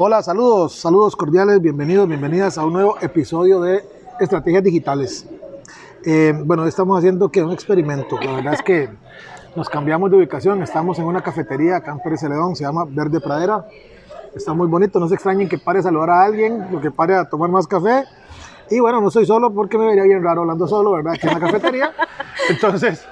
Hola, saludos, saludos cordiales, bienvenidos, bienvenidas a un nuevo episodio de Estrategias Digitales. Eh, bueno, estamos haciendo que un experimento. La verdad es que nos cambiamos de ubicación. Estamos en una cafetería acá en Pérez Celedón, se llama Verde Pradera. Está muy bonito. No se extrañen que pare a saludar a alguien, o que pare a tomar más café. Y bueno, no soy solo porque me vería bien raro hablando solo, ¿verdad? Aquí en la cafetería. Entonces,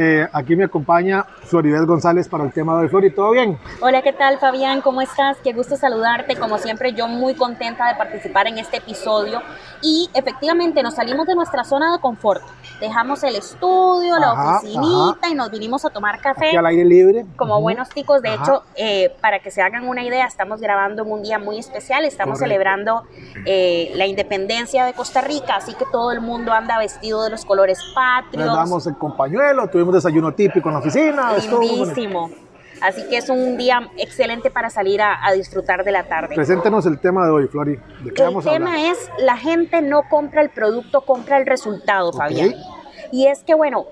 eh, aquí me acompaña Floribel González para el tema de hoy. Flori, ¿todo bien? Hola, ¿qué tal Fabián? ¿Cómo estás? Qué gusto saludarte. Como siempre, yo muy contenta de participar en este episodio. Y efectivamente nos salimos de nuestra zona de confort. Dejamos el estudio, la oficinita y nos vinimos a tomar café. Aquí al aire libre. Como buenos ticos. De hecho, eh, para que se hagan una idea, estamos grabando en un día muy especial. Estamos celebrando eh, la independencia de Costa Rica, así que todo el mundo anda vestido de los colores patrios. Nos damos el compañuelo, tuvimos desayuno típico en la oficina. Lindísimo. Así que es un día excelente para salir a, disfrutar de la tarde. Preséntenos el tema de hoy, Flori. ¿De qué el tema es, la gente no compra el producto, compra el resultado, Fabián. Y es que, bueno,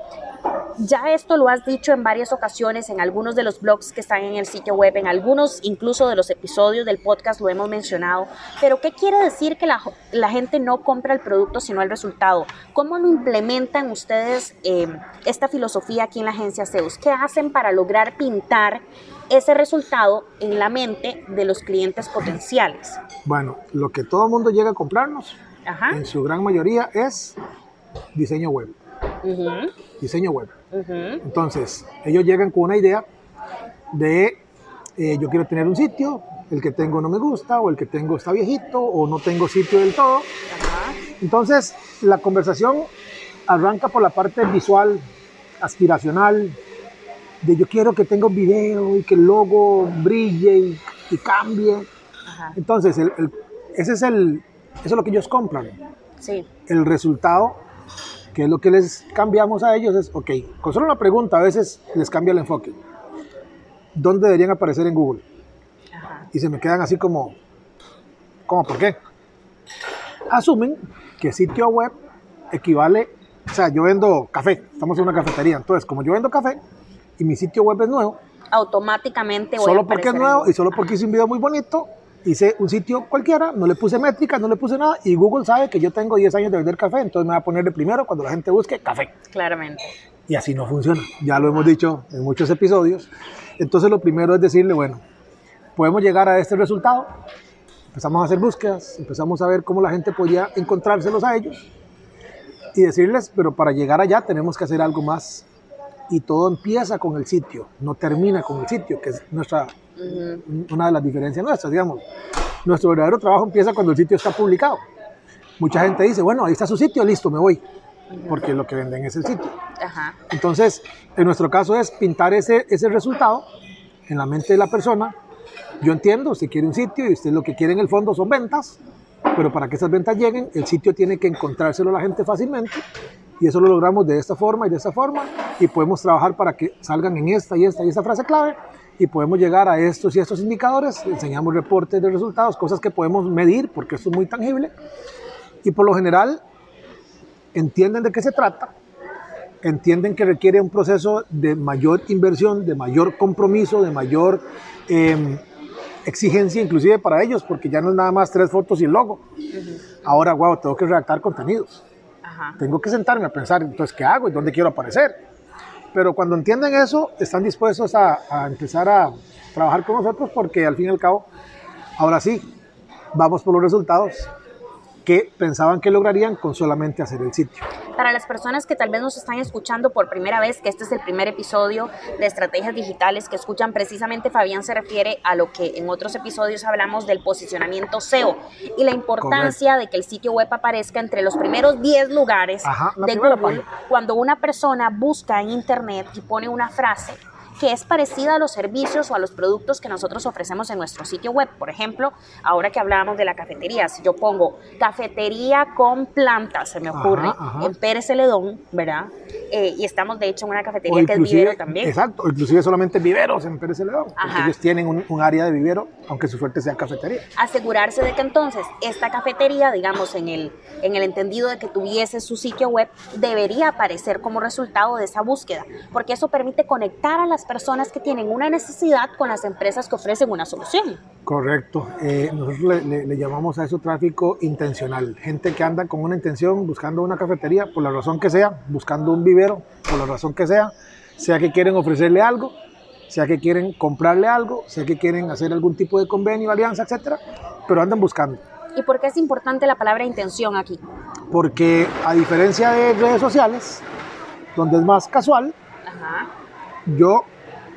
ya esto lo has dicho en varias ocasiones en algunos de los blogs que están en el sitio web, en algunos incluso de los episodios del podcast lo hemos mencionado, pero ¿qué quiere decir que la, gente no compra el producto sino el resultado? ¿Cómo lo implementan ustedes em, esta filosofía aquí en la agencia Zeus? ¿Qué hacen para lograr pintar ese resultado en la mente de los clientes potenciales? Bueno, lo que todo el mundo llega a comprarnos, en su gran mayoría, es diseño web. Diseño web. Entonces, ellos llegan con una idea de eh, yo quiero tener un sitio, el que tengo no me gusta, o el que tengo está viejito, o no tengo sitio del todo. Entonces, la conversación arranca por la parte visual, aspiracional, de yo quiero que tenga un video y que el logo brille y, cambie. Entonces, ese es el, eso es lo que ellos compran. Sí. El resultado que es lo que les cambiamos a ellos, es, ok, con solo una pregunta a veces les cambia el enfoque. ¿Dónde deberían aparecer en Google? Y se me quedan así como, ¿cómo? ¿Por qué? Asumen que sitio web equivale, o sea, yo vendo café, estamos en una cafetería, entonces como yo vendo café y mi sitio web es nuevo, automáticamente voy solo porque es nuevo y solo porque hice un video muy bonito, hice un sitio cualquiera, no le puse métrica, no le puse nada y Google sabe que yo tengo 10 años de vender café, entonces me va a poner de primero cuando la gente busque café. Claramente. Y así no funciona, ya lo hemos dicho en muchos episodios. Entonces lo primero es decirle, bueno, podemos llegar a este resultado, empezamos a hacer búsquedas, empezamos a ver cómo la gente podía encontrárselos a ellos y decirles, pero para llegar allá tenemos que hacer algo más y todo empieza con el sitio, no termina con el sitio, que es nuestra, una de las diferencias nuestras, digamos. Nuestro verdadero trabajo empieza cuando el sitio está publicado. Mucha gente dice, bueno, ahí está su sitio, listo, me voy, porque lo que venden es el sitio. Entonces, en nuestro caso es pintar ese, ese resultado en la mente de la persona. Yo entiendo, usted quiere un sitio y usted lo que quiere en el fondo son ventas, pero para que esas ventas lleguen, el sitio tiene que encontrárselo a la gente fácilmente y eso lo logramos de esta forma y de esta forma. Y podemos trabajar para que salgan en esta y esta y esta frase clave. Y podemos llegar a estos y estos indicadores, enseñamos reportes de resultados, cosas que podemos medir porque esto es muy tangible. Y por lo general entienden de qué se trata, entienden que requiere un proceso de mayor inversión, de mayor compromiso, de mayor em, exigencia inclusive para ellos, porque ya no es nada más tres fotos y el logo. Ahora, wow, tengo que redactar contenidos tengo que sentarme a pensar, entonces, ¿qué hago y dónde quiero aparecer? Pero cuando entienden eso, están dispuestos a, a empezar a trabajar con nosotros porque al fin y al cabo, ahora sí, vamos por los resultados que pensaban que lograrían con solamente hacer el sitio. Para las personas que tal vez nos están escuchando por primera vez, que este es el primer episodio de estrategias digitales que escuchan, precisamente Fabián se refiere a lo que en otros episodios hablamos del posicionamiento SEO y la importancia de que el sitio web aparezca entre los primeros 10 lugares de Google cuando una persona busca en internet y pone una frase que es parecida a los servicios o a los productos que nosotros ofrecemos en nuestro sitio web. Por ejemplo, ahora que hablábamos de la cafetería, si yo pongo cafetería con plantas, se me ocurre, en Pérez Celedón, ¿verdad? Eh, y estamos de hecho en una cafetería que es vivero también. Exacto, inclusive solamente viveros en Pérez Celedón, ellos tienen un, un, área de vivero, aunque su fuerte sea cafetería. Asegurarse de que entonces esta cafetería, digamos, en el, en el entendido de que tuviese su sitio web, debería aparecer como resultado de esa búsqueda, porque eso permite conectar a las personas que tienen una necesidad con las empresas que ofrecen una solución. Correcto. Eh, nosotros le, llamamos a eso tráfico intencional. Gente que anda con una intención buscando una cafetería, por la razón que sea, buscando un vivero, por la razón que sea, sea que quieren ofrecerle algo, sea que quieren comprarle algo, sea que quieren hacer algún tipo de convenio, alianza, etcétera, pero andan buscando. ¿Y por qué es importante la palabra intención aquí? Porque a diferencia de redes sociales, donde es más casual, yo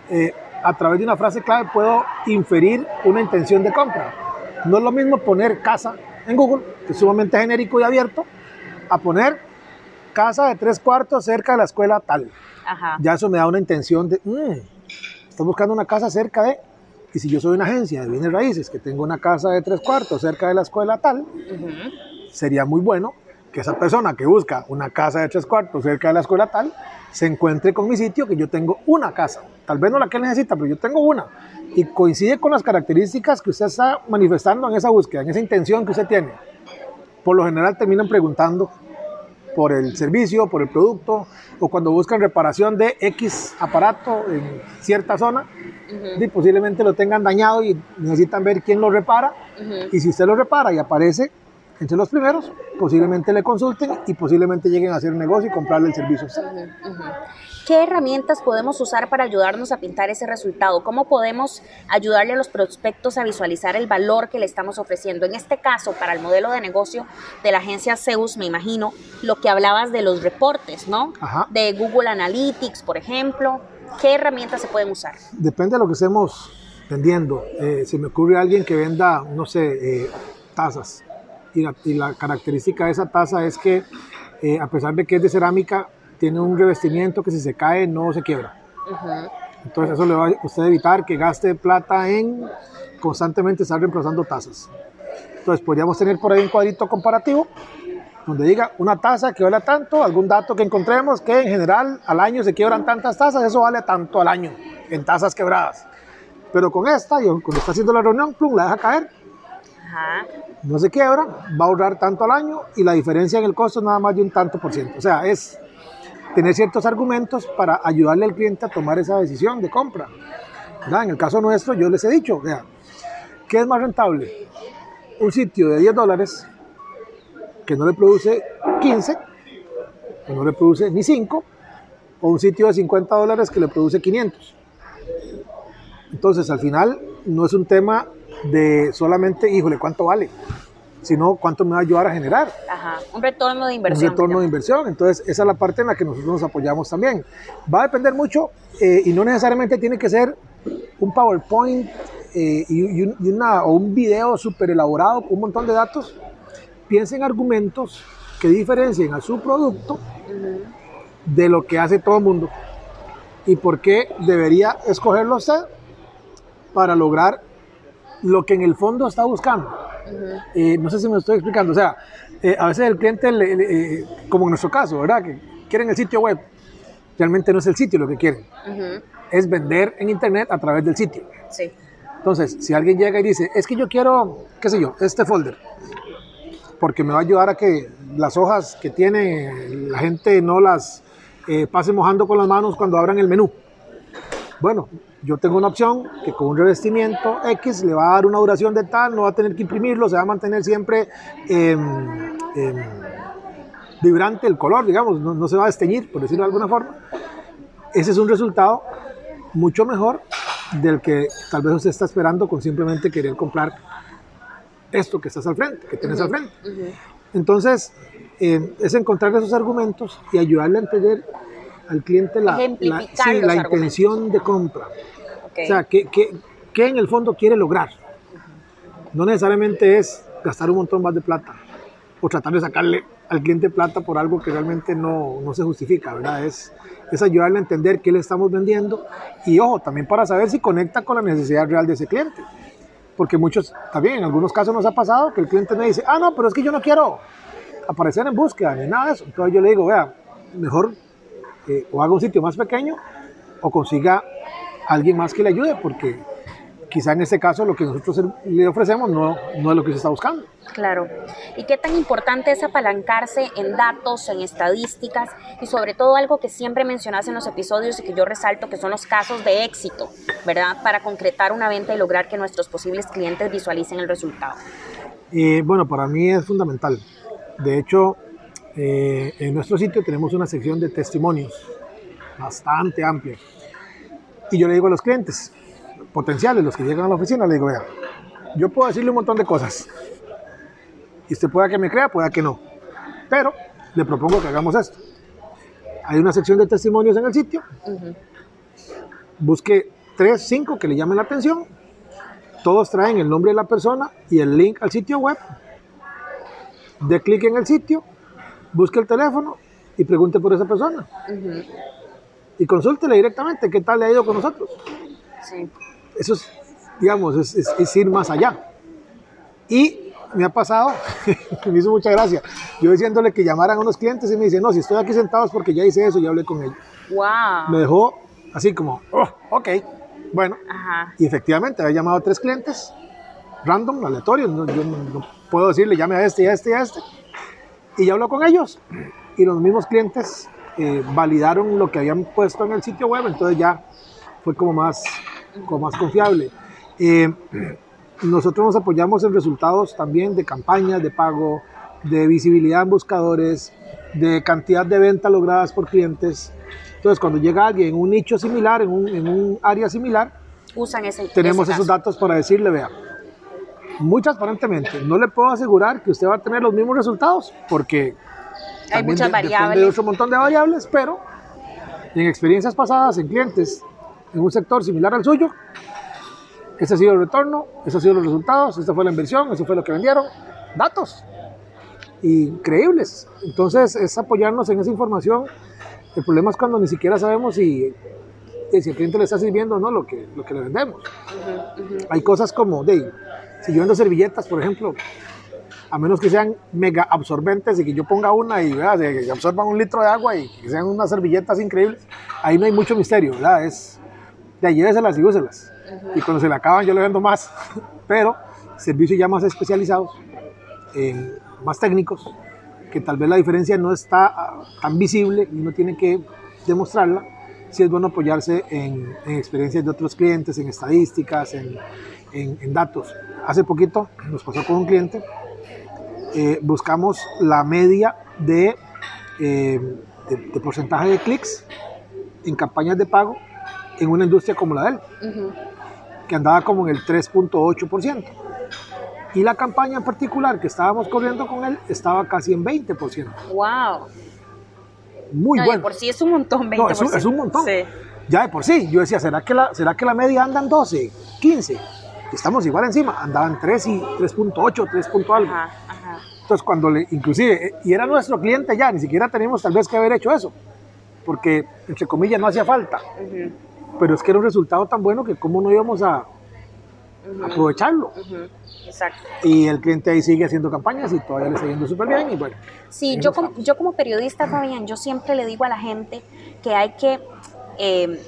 eh, a través de una frase clave puedo inferir una intención de compra. No es lo mismo poner casa en Google, que es sumamente genérico y abierto, a poner casa de tres cuartos cerca de la escuela tal. Ya eso me da una intención de, mm, estás buscando una casa cerca de, y si yo soy una agencia de bienes raíces que tengo una casa de tres cuartos cerca de la escuela tal, sería muy bueno que esa persona que busca una casa de tres cuartos cerca de la escuela tal, se encuentre con mi sitio que yo tengo una casa. Tal vez no la que necesita, pero yo tengo una. Y coincide con las características que usted está manifestando en esa búsqueda, en esa intención que usted tiene. Por lo general terminan preguntando por el servicio, por el producto, o cuando buscan reparación de X aparato en cierta zona, y posiblemente lo tengan dañado y necesitan ver quién lo repara. Y si usted lo repara y aparece entre los primeros, posiblemente le consulten y posiblemente lleguen a hacer un negocio y comprarle el servicio. ¿Qué herramientas podemos usar para ayudarnos a pintar ese resultado? ¿Cómo podemos ayudarle a los prospectos a visualizar el valor que le estamos ofreciendo? En este caso, para el modelo de negocio de la agencia Zeus, me imagino, lo que hablabas de los reportes, ¿no? De Google Analytics, por ejemplo. ¿Qué herramientas se pueden usar? Depende de lo que estemos vendiendo. Eh, se me ocurre alguien que venda, no sé, eh, tazas y la, característica de esa taza es que eh, a pesar de que es de cerámica, tiene un revestimiento que si se cae no se quiebra. Entonces eso le va a usted evitar que gaste plata en constantemente estar reemplazando tazas. Entonces podríamos tener por ahí un cuadrito comparativo donde diga una taza que vale tanto, algún dato que encontremos que en general al año se quiebran tantas tazas, eso vale tanto al año en tazas quebradas. Pero con esta, y cuando está haciendo la reunión, plum, la deja caer no se quiebra, va a ahorrar tanto al año y la diferencia en el costo es nada más de un tanto por ciento. O sea, es tener ciertos argumentos para ayudarle al cliente a tomar esa decisión de compra. En el caso nuestro, yo les he dicho, ¿qué es más rentable? Un sitio de 10 dólares que no le produce 15, que no le produce ni 5, o un sitio de 50 dólares que le produce 500. Entonces, al final, no es un tema de solamente, híjole, ¿cuánto vale? Sino cuánto me va a ayudar a generar. Ajá, un retorno de inversión. Un retorno de inversión. Entonces, esa es la parte en la que nosotros nos apoyamos también. Va a depender mucho eh, y no necesariamente tiene que ser un PowerPoint eh, y, una, o un video súper elaborado con un montón de datos. Piensen en argumentos que diferencien a su producto de lo que hace todo el mundo y por qué debería escogerlo usted para lograr lo que en el fondo está buscando. Eh, no sé si me estoy explicando. O sea, eh, a veces el cliente, eh, como en nuestro caso, ¿verdad? Que quieren el sitio web. Realmente no es el sitio lo que quieren. Es vender en internet a través del sitio. Sí. Entonces, si alguien llega y dice, es que yo quiero, qué sé yo, este folder, porque me va a ayudar a que las hojas que tiene la gente no las pase mojando con las manos cuando abran el menú. Bueno, yo tengo una opción que con un revestimiento X le va a dar una duración de tal, no va a tener que imprimirlo, se va a mantener siempre em, em, vibrante el color, digamos, no, se va a desteñir, por decirlo de alguna forma. Ese es un resultado mucho mejor del que tal vez usted está esperando con simplemente querer comprar esto que estás al frente, que tienes al frente. Entonces, em, es encontrar esos argumentos y ayudarle a entender al cliente la, la, intención de compra. O sea, ¿qué, en el fondo quiere lograr? No necesariamente es gastar un montón más de plata o tratar de sacarle al cliente plata por algo que realmente no, no se justifica, ¿verdad? Es, es ayudarle a entender qué le estamos vendiendo y ojo, también para saber si conecta con la necesidad real de ese cliente. Porque muchos, también en algunos casos nos ha pasado que el cliente me dice, ah, no, pero es que yo no quiero aparecer en búsqueda ni nada de eso. Entonces yo le digo, vea, mejor eh, o haga un sitio más pequeño o consiga alguien más que le ayude, porque quizá en este caso lo que nosotros le ofrecemos no, no es lo que se está buscando. Claro. ¿Y qué tan importante es apalancarse en datos, en estadísticas y sobre todo algo que siempre mencionas en los episodios y que yo resalto que son los casos de éxito, ¿verdad? Para concretar una venta y lograr que nuestros posibles clientes visualicen el resultado. Eh, bueno, para mí es fundamental. De hecho, eh, en nuestro sitio tenemos una sección de testimonios bastante amplia. Y yo le digo a los clientes, potenciales, los que llegan a la oficina, le digo, vea, yo puedo decirle un montón de cosas. Y usted pueda que me crea, pueda que no. Pero le propongo que hagamos esto. Hay una sección de testimonios en el sitio. Busque tres, cinco que le llamen la atención. Todos traen el nombre de la persona y el link al sitio web. De clic en el sitio, busque el teléfono y pregunte por esa persona. Y consúltele directamente qué tal le ha ido con nosotros. Sí eso es, digamos, es, ir más allá. Y me ha pasado, me hizo mucha gracia, yo diciéndole que llamaran a unos clientes y me dice, no, si estoy aquí sentado es porque ya hice eso, ya hablé con ellos. Wow. Me dejó así como, oh, ok, bueno. Y efectivamente, había llamado a tres clientes, random, aleatorios, yo no, puedo decirle, llame a este, a este, a este. Y ya habló con ellos. Y los mismos clientes eh, validaron lo que habían puesto en el sitio web, entonces ya fue como más, como más confiable. Eh, nosotros nos apoyamos en resultados también de campañas de pago, de visibilidad en buscadores, de cantidad de ventas logradas por clientes. Entonces, cuando llega alguien en un nicho similar, en un, en un área similar, Usan ese, tenemos esos datos para decirle, vea, muy transparentemente, no le puedo asegurar que usted va a tener los mismos resultados, porque hay muchas variables. Hay otro montón de variables, pero en experiencias pasadas, en clientes en un sector similar al suyo. Ese ha sido el retorno, esos han sido los resultados, esta fue la inversión, eso fue lo que vendieron. Datos increíbles. Entonces es apoyarnos en esa información. El problema es cuando ni siquiera sabemos si, si el cliente le está sirviendo o no lo que, lo que le vendemos. Hay cosas como, de, si yo vendo servilletas, por ejemplo, a menos que sean mega absorbentes y que yo ponga una y que absorban un litro de agua y que sean unas servilletas increíbles, ahí no hay mucho misterio, ¿verdad? Es, de lléveselas y úselas. Y cuando se le acaban yo le vendo más. Pero servicios ya más especializados, más técnicos, que tal vez la diferencia no está ah, tan visible y no tiene que demostrarla, sí es bueno apoyarse en, experiencias de otros clientes, en estadísticas, en, en, datos. Hace poquito nos pasó con un cliente, eh, buscamos la media de, eh, de, de porcentaje de clics en campañas de pago en una industria como la de él, que andaba como en el 3.8%. Y la campaña en particular que estábamos corriendo con él estaba casi en 20%. ¡Wow! Muy bueno. De por sí es un montón, 20%. No, es, un, montón. Ya de por sí. Yo decía, ¿será que, la, ¿será que la media anda en 12, 15? Estamos igual encima. Andaban 3 y 3.8, 3. algo. Entonces, cuando le, inclusive, eh, y era nuestro cliente ya, ni siquiera teníamos tal vez que haber hecho eso, porque, entre comillas, no hacía falta pero es que era un resultado tan bueno que cómo no íbamos a aprovecharlo. Exacto. Y el cliente ahí sigue haciendo campañas y todavía le está yendo súper bien y bueno. Sí, yo como, yo como periodista, Fabián, yo siempre le digo a la gente que hay que... Eh,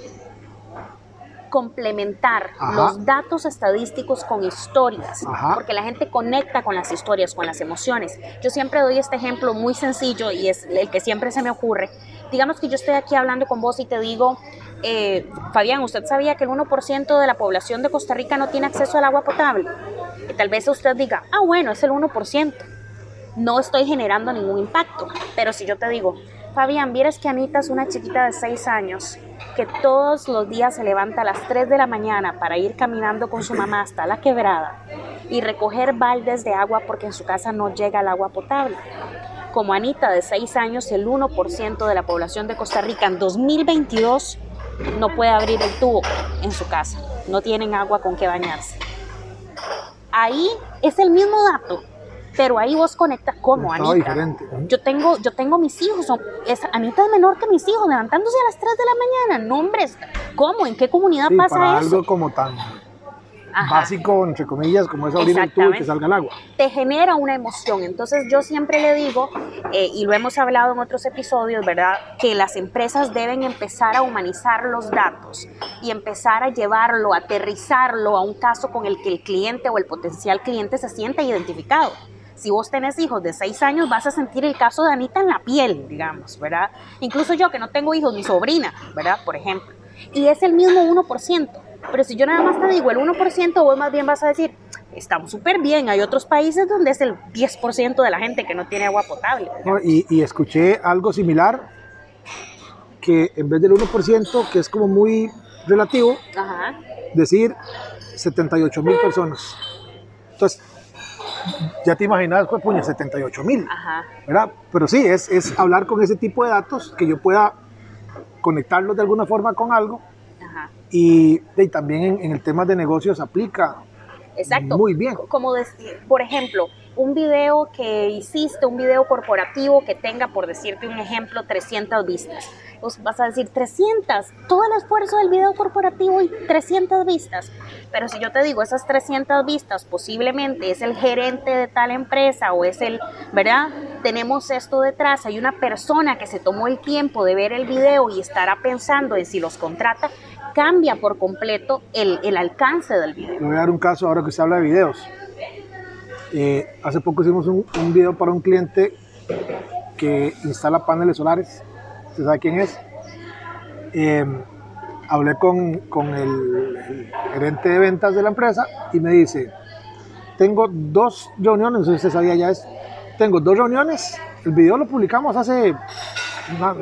complementar los datos estadísticos con historias, porque la gente conecta con las historias, con las emociones. Yo siempre doy este ejemplo muy sencillo y es el que siempre se me ocurre. Digamos que yo estoy aquí hablando con vos y te digo, eh, Fabián, ¿usted sabía que el 1% de la población de Costa Rica no tiene acceso al agua potable? Y tal vez usted diga, ah, bueno, es el 1%. No estoy generando ningún impacto. Pero si yo te digo, Fabián, vieras que Anita es una chiquita de 6 años que todos los días se levanta a las 3 de la mañana para ir caminando con su mamá hasta la quebrada y recoger baldes de agua porque en su casa no llega el agua potable. Como Anita de 6 años, el 1% de la población de Costa Rica en 2022 no puede abrir el tubo en su casa, no tienen agua con que bañarse. Ahí es el mismo dato, Pero ahí vos conectas como Anita. diferente. Yo tengo, yo tengo mis hijos, son, es, Anita es menor que mis hijos, levantándose a las 3 de la mañana. No, hombre, ¿cómo? ¿En qué comunidad Sí, pasa para eso? algo como tan Ajá. básico, entre comillas, como es abrir el tubo y que salga el agua. te genera una emoción. Entonces yo siempre le digo, eh, y lo hemos hablado en otros episodios, ¿verdad? Que las empresas deben empezar a humanizar los datos y empezar a llevarlo, a aterrizarlo a un caso con el que el cliente o el potencial cliente se sienta identificado. Si vos tenés hijos de 6 años, vas a sentir el caso de Anita en la piel, digamos, ¿verdad? Incluso yo que no tengo hijos, mi sobrina, ¿verdad? Por ejemplo. Y es el mismo 1%. Pero si yo nada más te digo el 1%, vos más bien vas a decir, estamos súper bien. Hay otros países donde es el 10% de la gente que no tiene agua potable. ¿no? Y, y escuché algo similar, que en vez del 1%, que es como muy relativo, Ajá. decir 78 mil personas. Entonces, ya te imaginas, pues, puña, 78 mil, Ajá. ¿verdad? Pero sí, es, es hablar con ese tipo de datos, que yo pueda conectarlos de alguna forma con algo. Ajá. Y, y también en, en el tema de negocios aplica Exacto. muy bien. Como decir, por ejemplo, un video que hiciste, un video corporativo que tenga, por decirte un ejemplo, 300 vistas. Vos vas a decir 300, todo el esfuerzo del video corporativo y 300 vistas. Pero si yo te digo esas 300 vistas, posiblemente es el gerente de tal empresa o es el, ¿verdad? Tenemos esto detrás, hay una persona que se tomó el tiempo de ver el video y estará pensando en si los contrata, cambia por completo el, el alcance del video. Le voy a dar un caso ahora que se habla de videos. Eh, hace poco hicimos un, un video para un cliente que instala paneles solares. ¿Usted sabe quién es? Eh, hablé con, con el, el gerente de ventas de la empresa y me dice, tengo dos reuniones, usted sabía ya es, tengo dos reuniones, el video lo publicamos hace una-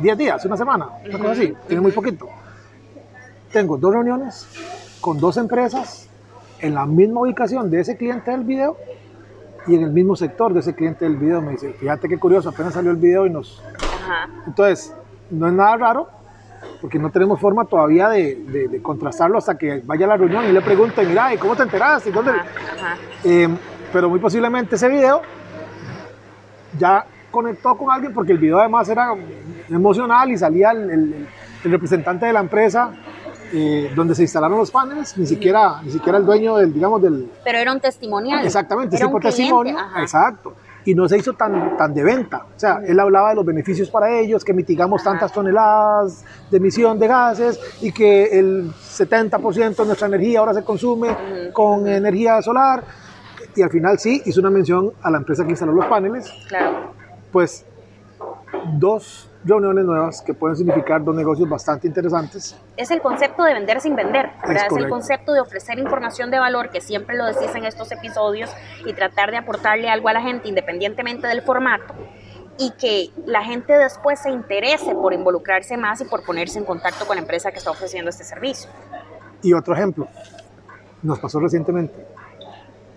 10 días, una semana, una cosa así, tiene muy poquito. Tengo dos reuniones con dos empresas en la misma ubicación de ese cliente del video y en el mismo sector de ese cliente del video. Me dice, fíjate qué curioso, apenas salió el video y nos... Ajá. Entonces, no es nada raro porque no tenemos forma todavía de, de- de contrastarlo hasta que vaya a la reunión y le pregunte, mira, ¿y cómo te enteraste? ¿Y dónde? Ajá, ajá. Eh, pero muy posiblemente ese video ya conectó con alguien porque el video además era emocional y salía el, el- el representante de la empresa eh, donde se instalaron los paneles, ni siquiera, ni siquiera el dueño del, digamos, del... Pero era un testimonial. Exactamente, era un fue testimonio. ajá. Exacto. Y no se hizo tan, tan de venta. O sea, él hablaba de los beneficios para ellos, que mitigamos Ajá. tantas toneladas de emisión de gases y que el 70% de nuestra energía ahora se consume Ujú. con energía solar. Y al final sí, hizo una mención a la empresa que instaló los paneles. Claro. Pues dos reuniones nuevas que pueden significar dos negocios bastante interesantes. Es el concepto de vender sin vender, ¿verdad? Es, el correcto. concepto de ofrecer información de valor, que siempre lo decís en estos episodios, y tratar de aportarle algo a la gente independientemente del formato, y que la gente después se interese por involucrarse más y por ponerse en contacto con la empresa que está ofreciendo este servicio. Y otro ejemplo, nos pasó recientemente.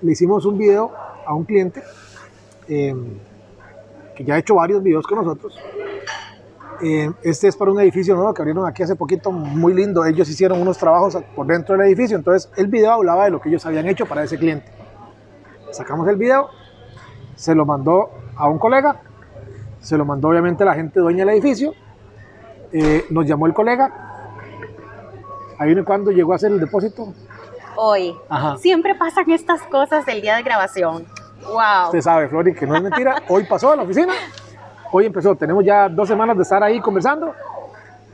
Le hicimos un video a un cliente eh, que ya ha hecho varios videos con nosotros. Eh, este es para un edificio nuevo que abrieron aquí hace poquito, muy lindo. Ellos hicieron unos trabajos por dentro del edificio, entonces el video hablaba de lo que ellos habían hecho para ese cliente. Sacamos el video, se lo mandó a un colega, se lo mandó obviamente a la gente dueña del edificio, eh, nos llamó el colega, ahí viene cuando llegó a hacer el depósito, Hoy, Ajá. siempre pasan estas cosas del día de grabación. ¡Wow! Usted sabe, Flori, que no es mentira. Hoy pasó a la oficina. Hoy empezó. Tenemos ya dos semanas de estar ahí conversando.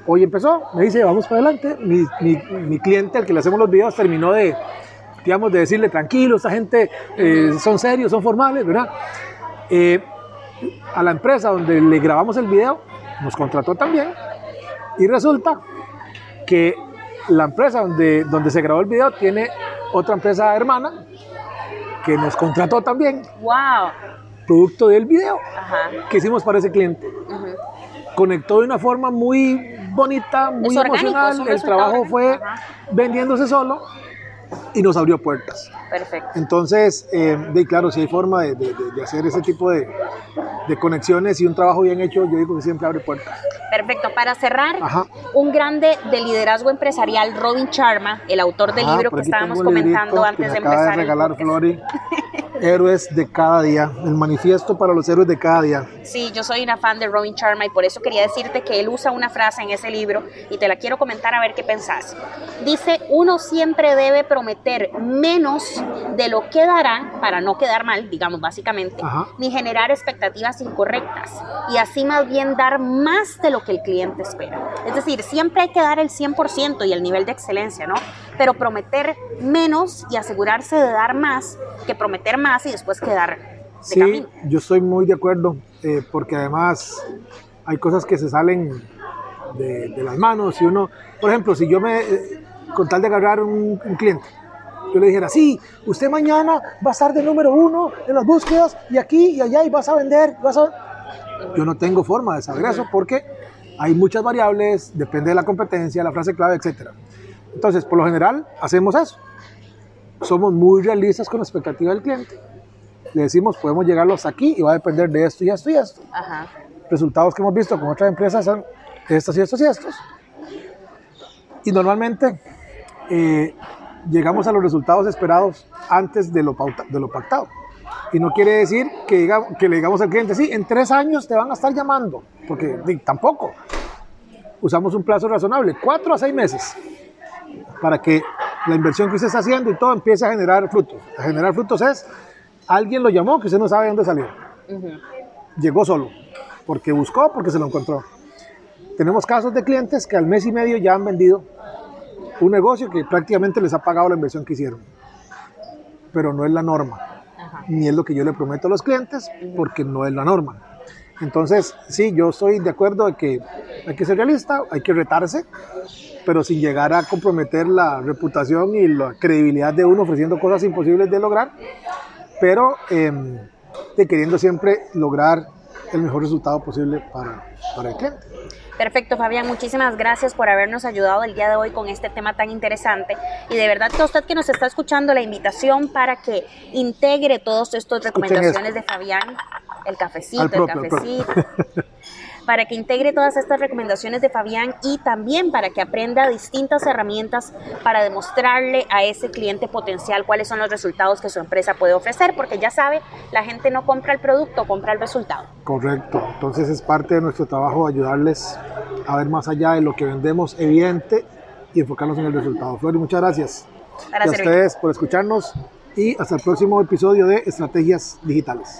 Hoy empezó. Me dice, vamos para adelante. Mi, cliente, al que le hacemos los videos, terminó de, digamos, de decirle, tranquilo, esta gente eh, son serios, son formales, ¿verdad? Eh, a la empresa donde le grabamos el video, nos contrató también. Y resulta que la empresa donde, donde se grabó el video tiene otra empresa hermana que nos contrató también, ¡Wow! Producto del video Ajá. que hicimos para ese cliente. Conectó de una forma muy bonita, muy es emocional. El trabajo orgánico, fue ajá. vendiéndose solo y nos abrió puertas. Perfecto. Entonces, eh, de, claro, si hay forma de, de- de- de hacer ese tipo de, de conexiones y un trabajo bien hecho, yo digo que siempre abre puertas. Perfecto. Para cerrar, Ajá. un grande de liderazgo empresarial, Robin Sharma, el autor del libro que estábamos comentando antes que de acaba empezar. de el regalar podcast. Flori. héroes de cada día, el manifiesto para los héroes de cada día. Sí, yo soy una fan de Robin Sharma y por eso quería decirte que él usa una frase en ese libro y te la quiero comentar a ver qué pensás. Dice, uno siempre debe prometer menos de lo que dará para no quedar mal, digamos básicamente, Ajá. ni generar expectativas incorrectas y así más bien dar más de lo que el cliente espera. Es decir, siempre hay que dar el 100% y el nivel de excelencia, ¿no? Pero prometer menos y asegurarse de dar más que prometer más y después quedar de Sí, camino. yo estoy muy de acuerdo, eh, porque además hay cosas que se salen de, de las manos. Si uno, por ejemplo, si yo me, eh, con tal de agarrar un, un cliente, yo le dijera, sí, usted mañana va a estar de número uno en las búsquedas y aquí y allá y vas a vender, vas a... Yo no tengo forma de saber eso porque hay muchas variables, depende de la competencia, la frase clave, etc. Entonces, por lo general, hacemos eso. Somos muy realistas con la expectativa del cliente le decimos podemos llegarlos aquí y va a depender de esto y esto y esto. Ajá. Resultados que hemos visto con otras empresas son estos y estos y estos. Y normalmente eh, llegamos a los resultados esperados antes de lo, pauta- de lo pactado. Y no quiere decir que, diga- que le digamos al cliente, sí, en tres años te van a estar llamando, porque tampoco. Usamos un plazo razonable, cuatro a seis meses, para que la inversión que usted está haciendo y todo empiece a generar frutos. A generar frutos es, alguien lo llamó que usted no sabe de dónde salió. Llegó solo, porque buscó, porque se lo encontró. Tenemos casos de clientes que al mes y medio ya han vendido un negocio que prácticamente les ha pagado la inversión que hicieron. Pero no es la norma, Ajá. ni es lo que yo le prometo a los clientes, porque no es la norma. Entonces, sí, yo estoy de acuerdo de que hay que ser realista, hay que retarse, pero sin llegar a comprometer la reputación y la credibilidad de uno ofreciendo cosas imposibles de lograr, pero em, de queriendo siempre lograr el mejor resultado posible para, para el cliente. Perfecto, Fabián, muchísimas gracias por habernos ayudado el día de hoy con este tema tan interesante. Y de verdad que a usted que nos está escuchando, la invitación para que integre todas estas recomendaciones de Fabián, el cafecito, el cafecito. para que integre todas estas recomendaciones de Fabián y también para que aprenda distintas herramientas para demostrarle a ese cliente potencial cuáles son los resultados que su empresa puede ofrecer, porque ya sabe, la gente no compra el producto, compra el resultado. Correcto. Entonces es parte de nuestro trabajo ayudarles a ver más allá de lo que vendemos evidente y enfocarnos en el resultado. Flori, muchas gracias. Para y a ustedes por escucharnos y hasta el próximo episodio de Estrategias Digitales.